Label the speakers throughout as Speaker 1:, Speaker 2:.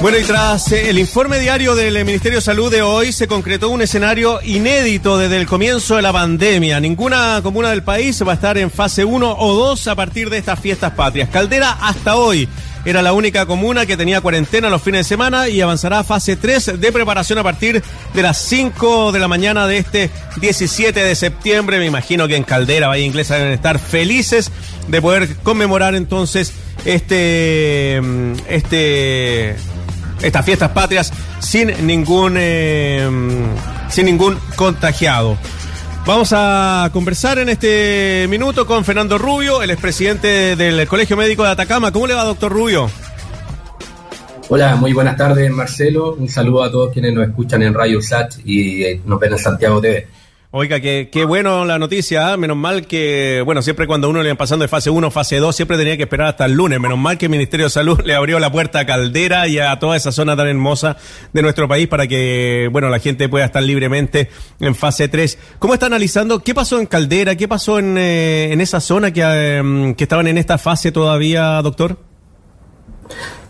Speaker 1: Bueno, y tras eh, el informe diario del eh, Ministerio de Salud de hoy, se concretó un escenario inédito desde el comienzo de la pandemia. Ninguna comuna del país va a estar en fase 1 o 2 a partir de estas fiestas patrias. Caldera hasta hoy era la única comuna que tenía cuarentena los fines de semana y avanzará a fase 3 de preparación a partir de las 5 de la mañana de este 17 de septiembre. Me imagino que en Caldera, Valle Inglesa, deben estar felices de poder conmemorar entonces este, mm, este estas fiestas patrias sin ningún, eh, sin ningún contagiado. Vamos a conversar en este minuto con Fernando Rubio, el expresidente del Colegio Médico de Atacama. ¿Cómo le va, doctor Rubio?
Speaker 2: Hola, muy buenas tardes, Marcelo. Un saludo a todos quienes nos escuchan en Radio Sat y eh, nos ven en Santiago TV.
Speaker 1: Oiga, qué, qué bueno la noticia, ¿ah? menos mal que, bueno, siempre cuando uno le iba pasando de fase 1, fase 2, siempre tenía que esperar hasta el lunes, menos mal que el Ministerio de Salud le abrió la puerta a Caldera y a toda esa zona tan hermosa de nuestro país para que, bueno, la gente pueda estar libremente en fase 3. ¿Cómo está analizando qué pasó en Caldera, qué pasó en, eh, en esa zona que, eh, que estaban en esta fase todavía, doctor?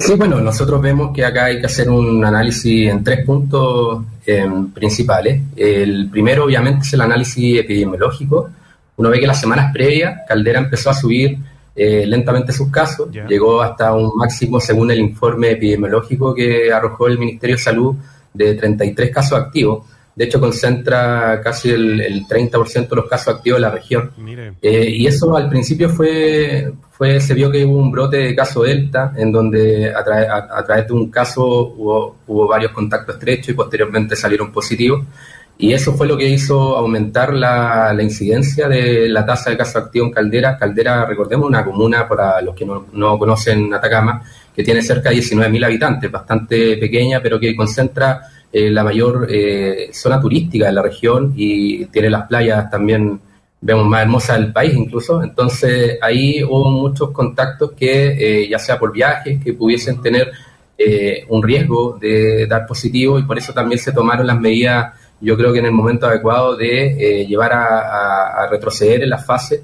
Speaker 2: Sí, bueno, nosotros vemos que acá hay que hacer un análisis en tres puntos em, principales. El primero, obviamente, es el análisis epidemiológico. Uno ve que las semanas previas, Caldera empezó a subir eh, lentamente sus casos, llegó hasta un máximo, según el informe epidemiológico que arrojó el Ministerio de Salud, de 33 casos activos. De hecho, concentra casi el, 30% de los casos activos de la región. Eh, y eso al principio fue, fue, se vio que hubo un brote de caso Delta, en donde a, través de un caso hubo, hubo, varios contactos estrechos y posteriormente salieron positivos. Y eso fue lo que hizo aumentar la, la incidencia de la tasa de casos activos en Caldera. Caldera, recordemos, una comuna, para los que no, no conocen Atacama, que tiene cerca de 19.000 habitantes, bastante pequeña, pero que concentra eh, la mayor eh, zona turística de la región y tiene las playas también, vemos, más hermosas del país incluso. Entonces ahí hubo muchos contactos que, eh, ya sea por viajes, que pudiesen tener un riesgo de dar positivo y por eso también se tomaron las medidas, yo creo que en el momento adecuado, de llevar a, retroceder en la fase.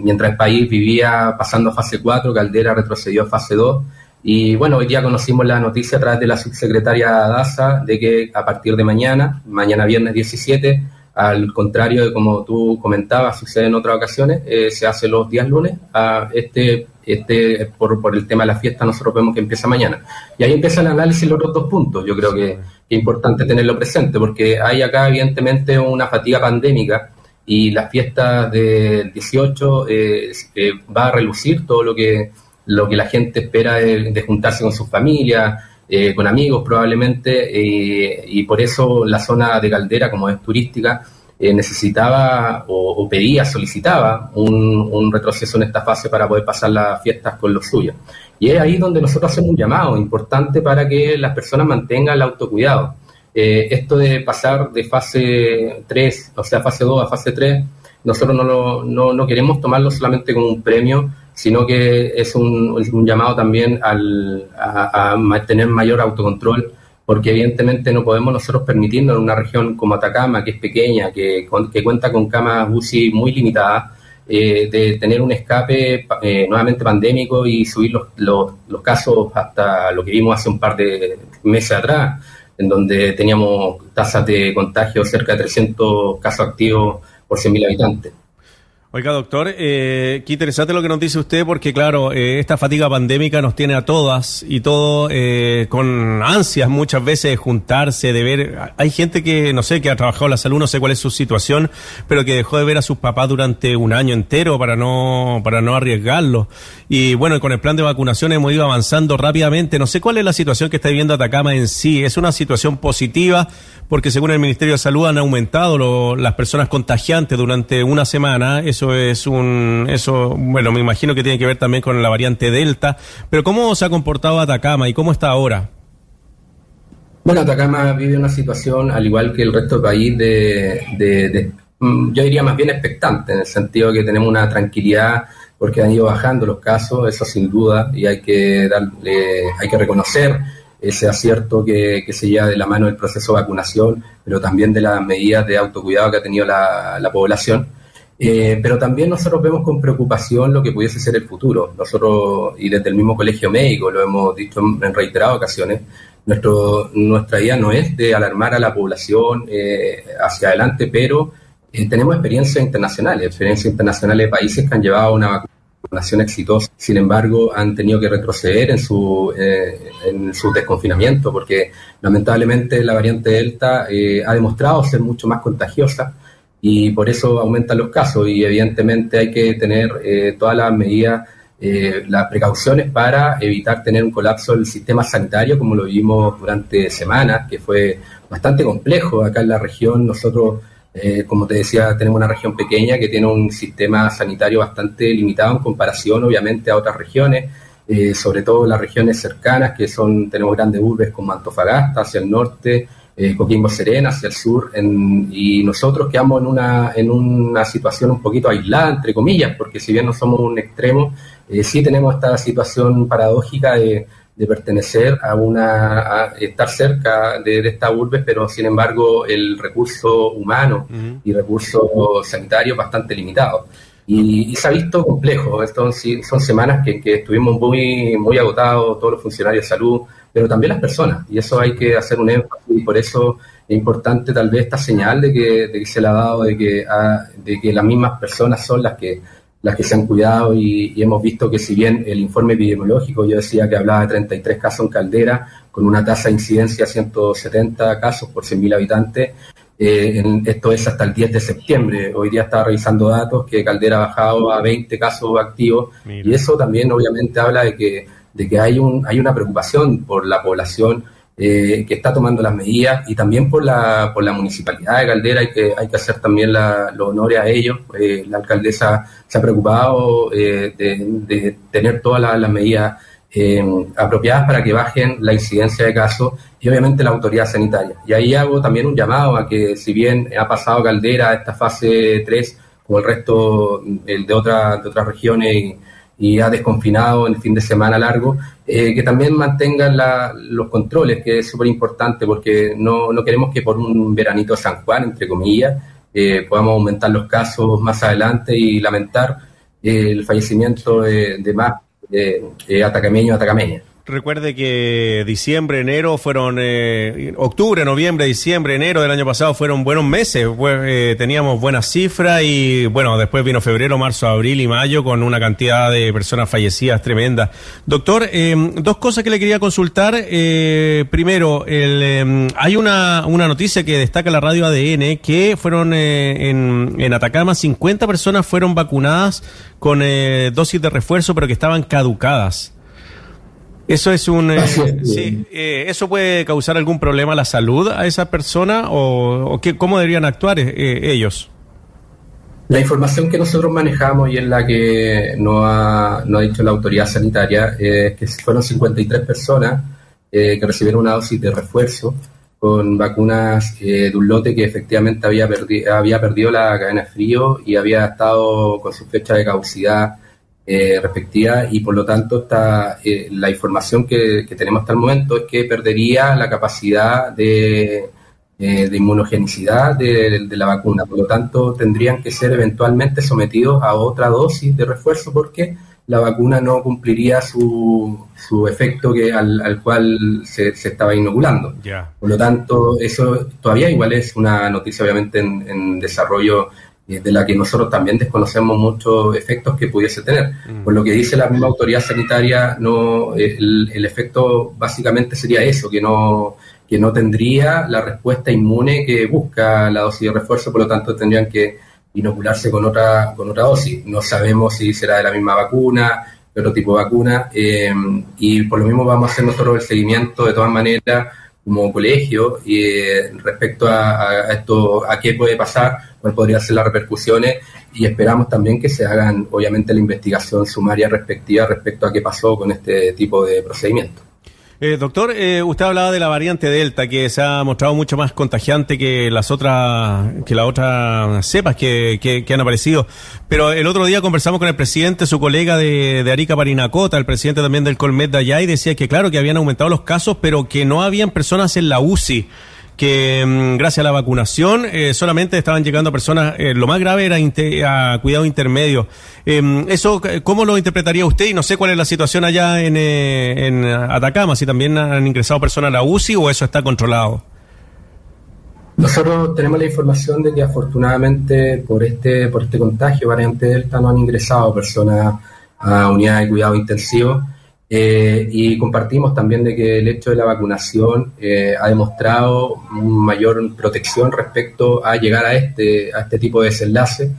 Speaker 2: mientras el país vivía pasando a fase 4, Caldera retrocedió a fase 2 y bueno, hoy día conocimos la noticia a través de la subsecretaria DASA de que a partir de mañana, mañana viernes 17, al contrario de como tú comentabas, sucede en otras ocasiones, eh, se hace los días lunes. A este, este por, por el tema de la fiesta, nosotros vemos que empieza mañana. Y ahí empieza el análisis de los otros dos puntos. Yo creo que, es importante tenerlo presente, porque hay acá, evidentemente, una fatiga pandémica y la fiesta del 18 eh, eh, va a relucir todo lo que lo que la gente espera de, juntarse con su familia, eh, con amigos probablemente, eh, y por eso la zona de Caldera, como es turística, eh, necesitaba o, pedía, solicitaba un, retroceso en esta fase para poder pasar las fiestas con los suyos. Y es ahí donde nosotros hacemos un llamado importante para que las personas mantengan el autocuidado. esto de pasar de fase 3, o sea, fase 2 a fase 3, nosotros no, no, no queremos tomarlo solamente como un premio, sino que es un, un llamado también al, a, a, tener mayor autocontrol, porque evidentemente no podemos nosotros permitirnos en una región como Atacama, que es pequeña, que, que cuenta con camas UCI muy limitadas, eh, de tener un escape eh, nuevamente pandémico y subir los, los, los, casos hasta lo que vimos hace un par de meses atrás, en donde teníamos tasas de contagio cerca de 300 casos activos por 100.000 habitantes.
Speaker 1: Oiga, doctor, eh, qué interesante lo que nos dice usted, porque claro, eh, esta fatiga pandémica nos tiene a todas y todo eh, con ansias muchas veces de juntarse, de ver. Hay gente que, no sé, que ha trabajado la salud, no sé cuál es su situación, pero que dejó de ver a sus papás durante un año entero para no, para no arriesgarlo. Y bueno, con el plan de vacunación hemos ido avanzando rápidamente. No sé cuál es la situación que está viviendo Atacama en sí. Es una situación positiva, porque según el Ministerio de Salud han aumentado las personas contagiantes durante una semana eso es un, eso, bueno, me imagino que tiene que ver también con la variante Delta, pero ¿cómo se ha comportado Atacama y cómo está ahora?
Speaker 2: Bueno, Atacama vive una situación, al igual que el resto del país, de, de, mm, yo diría más bien expectante, en el sentido de que tenemos una tranquilidad porque han ido bajando los casos, eso sin duda, y hay que darle, hay que reconocer ese acierto que, que, se lleva de la mano del proceso de vacunación, pero también de las medidas de autocuidado que ha tenido la, la población. Eh, pero también nosotros vemos con preocupación lo que pudiese ser el futuro. Nosotros, y desde el mismo colegio médico, lo hemos dicho en reiteradas ocasiones, nuestro, nuestra idea no es de alarmar a la población eh, hacia adelante, pero eh, tenemos experiencias internacionales, experiencias internacionales de países que han llevado una vacunación exitosa, sin embargo han tenido que retroceder en su, en su desconfinamiento porque lamentablemente la variante Delta ha demostrado ser mucho más contagiosa y por eso aumentan los casos y evidentemente hay que tener eh, todas las medidas, eh, las precauciones para evitar tener un colapso del sistema sanitario como lo vimos durante semanas, que fue bastante complejo acá en la región. Nosotros, eh, como te decía, tenemos una región pequeña que tiene un sistema sanitario bastante limitado en comparación obviamente a otras regiones. sobre todo las regiones cercanas, que son, tenemos grandes urbes como Antofagasta, hacia el norte, eh, Coquimbo Serena hacia el sur, y nosotros quedamos en una, en una situación un poquito aislada, entre comillas, porque si bien no somos un extremo, eh, sí tenemos esta situación paradójica de, pertenecer a una, a estar cerca de, esta urbe, pero sin embargo el recurso humano y recurso sanitario bastante limitado. Y, se ha visto complejo. Esto, son semanas que, que, estuvimos muy, muy agotados, todos los funcionarios de salud, pero también las personas. Y eso hay que hacer un énfasis y por eso es importante tal vez esta señal de que, de que se le ha dado de que, ah, de que las mismas personas son las que las que se han cuidado y, hemos visto que si bien el informe epidemiológico yo decía que hablaba de 33 casos en Caldera con una tasa de incidencia de 170 casos por 100.000 habitantes, eh, esto es hasta el 10 de septiembre. Hoy día estaba revisando datos que Caldera ha bajado a 20 casos activos y eso también obviamente habla de que de que hay, un, hay una preocupación por la población eh, que está tomando las medidas y también por la, por la municipalidad de Caldera hay que, hay que hacer también los honores a ellos. Eh, la alcaldesa se ha preocupado eh, de, tener todas las, medidas apropiadas para que bajen la incidencia de casos y obviamente la autoridad sanitaria. Y ahí hago también un llamado a que si bien ha pasado Caldera esta fase 3, como el resto de, otras de otras regiones y ha desconfinado en el fin de semana largo, eh, que también mantengan los controles, que es súper importante porque no, no, queremos que por un veranito San Juan, entre comillas, eh, podamos aumentar los casos más adelante y lamentar eh, el fallecimiento de, de más atacameños atacameñas.
Speaker 1: Recuerde que diciembre, enero fueron, eh, octubre, noviembre, diciembre, enero del año pasado fueron buenos meses, eh, teníamos buenas cifras y bueno, después vino febrero, marzo, abril y mayo con una cantidad de personas fallecidas tremenda. Doctor, eh, dos cosas que le quería consultar. primero, el, hay una, una noticia que destaca la radio ADN que fueron en, en Atacama 50 personas fueron vacunadas con dosis de refuerzo pero que estaban caducadas. ¿Eso es un... Eh, sí, eh, ¿Eso puede causar algún problema a la salud a esa persona o, qué, cómo deberían actuar eh, ellos?
Speaker 2: La información que nosotros manejamos y en la que no ha, no ha dicho la autoridad sanitaria es que fueron 53 personas que recibieron una dosis de refuerzo con vacunas de un lote que efectivamente había, había perdido la cadena de frío y había estado con su fecha de caducidad eh, respectiva y por lo tanto está, eh, la información que, tenemos hasta el momento es que perdería la capacidad de, eh, de inmunogenicidad de, la vacuna. Por lo tanto, tendrían que ser eventualmente sometidos a otra dosis de refuerzo porque la vacuna no cumpliría su, su efecto que, al, cual se, estaba inoculando. Por lo tanto, eso todavía igual es una noticia obviamente en, en desarrollo de la que nosotros también desconocemos muchos efectos que pudiese tener. Mm. Por lo que dice la misma autoridad sanitaria, no el, efecto básicamente sería eso, que no, que no tendría la respuesta inmune que busca la dosis de refuerzo, por lo tanto tendrían que inocularse con otra, con otra dosis. No sabemos si será de la misma vacuna, de otro tipo de vacuna, eh, y por lo mismo vamos a hacer nosotros el seguimiento de todas maneras como colegio y eh, respecto a, esto, a qué puede pasar, cuáles podrían ser las repercusiones y esperamos también que se hagan, obviamente, la investigación sumaria respectiva respecto a qué pasó con este tipo de procedimiento.
Speaker 1: Eh, doctor, eh, usted hablaba de la variante Delta que se ha mostrado mucho más contagiante que las otras, que las otras cepas que, que, han aparecido. Pero el otro día conversamos con el presidente, su colega de, de Arica Parinacota, el presidente también del Colmet de allá, y decía que claro que habían aumentado los casos, pero que no habían personas en la UCI que mm, gracias a la vacunación eh, solamente estaban llegando personas, eh, lo más grave era a cuidado intermedio. Em, ¿Eso cómo lo interpretaría usted? Y no sé cuál es la situación allá en, en Atacama, si también han ingresado personas a la UCI o eso está controlado.
Speaker 2: Nosotros tenemos la información de que afortunadamente por este, por este contagio, variante Delta, no han ingresado personas a unidades de cuidado intensivo. Eh, y compartimos también de que el hecho de la vacunación eh, ha demostrado mayor protección respecto a llegar a este, a este tipo de desenlace.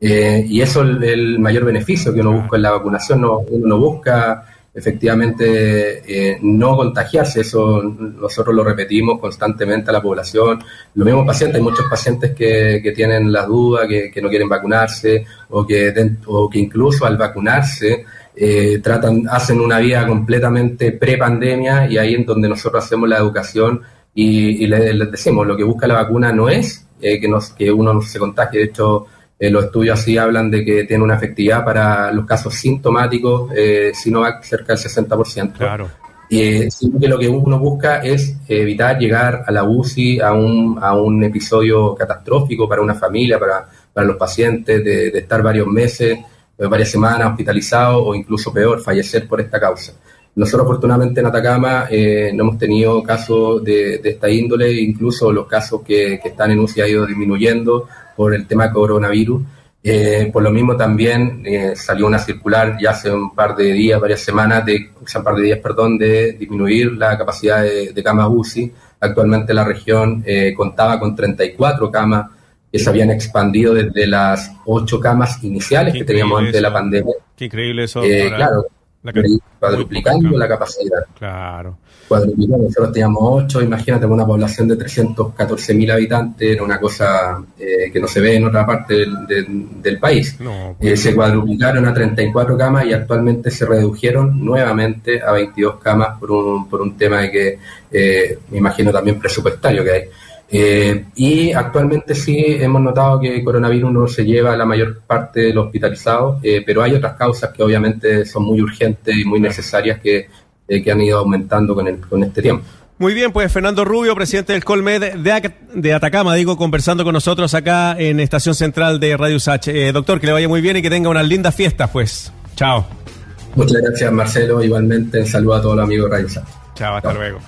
Speaker 2: Eh, y eso es el, mayor beneficio que uno busca en la vacunación. No, uno no busca efectivamente no contagiarse, eso nosotros lo repetimos constantemente a la población. Los mismos pacientes, hay muchos pacientes que, que tienen la duda, que, que, no quieren vacunarse o que, o que incluso al vacunarse eh, tratan, hacen una vida completamente pre-pandemia y ahí es donde nosotros hacemos la educación y, les, decimos, lo que busca la vacuna no es eh, que, nos, que uno no se contagie, de hecho eh, los estudios así hablan de que tiene una efectividad para los casos sintomáticos, si no va cerca del 60%. Claro. sino que lo que uno busca es evitar llegar a la UCI a un, a un episodio catastrófico para una familia, para, para los pacientes, de, de estar varios meses varias semanas hospitalizado o incluso peor, fallecer por esta causa. Nosotros afortunadamente en Atacama eh, no hemos tenido casos de, esta índole, incluso los casos que, están en UCI han ido disminuyendo por el tema coronavirus. Eh, por lo mismo también eh, salió una circular ya hace un par de días, varias semanas, de, un par de días, perdón, de disminuir la capacidad de, de camas UCI. Actualmente la región contaba con 34 camas que se habían expandido desde las ocho camas iniciales que teníamos antes de la pandemia.
Speaker 1: Qué increíble eso.
Speaker 2: Eh, claro, cuadruplicando la capacidad.
Speaker 1: Claro.
Speaker 2: Cuadruplicando, nosotros teníamos ocho, imagínate, una población de 314.000 habitantes, era una cosa eh, que no se ve en otra parte del, país. No, eh, se cuadruplicaron a 34 camas y actualmente se redujeron nuevamente a 22 camas por un, por un tema de que, me imagino también presupuestario que hay. Eh, y actualmente sí hemos notado que el coronavirus no se lleva a la mayor parte de los hospitalizados, eh, pero hay otras causas que obviamente son muy urgentes y muy necesarias que, eh, que han ido aumentando con, el, con este tiempo.
Speaker 1: Muy bien, pues Fernando Rubio, presidente del Colmed de, de Atacama, digo, conversando con nosotros acá en Estación Central de Radio H. doctor, que le vaya muy bien y que tenga unas lindas fiestas, pues. Chao.
Speaker 2: Muchas gracias, Marcelo. Igualmente, un saludo a todos los amigos de Radio
Speaker 1: Chao, hasta luego.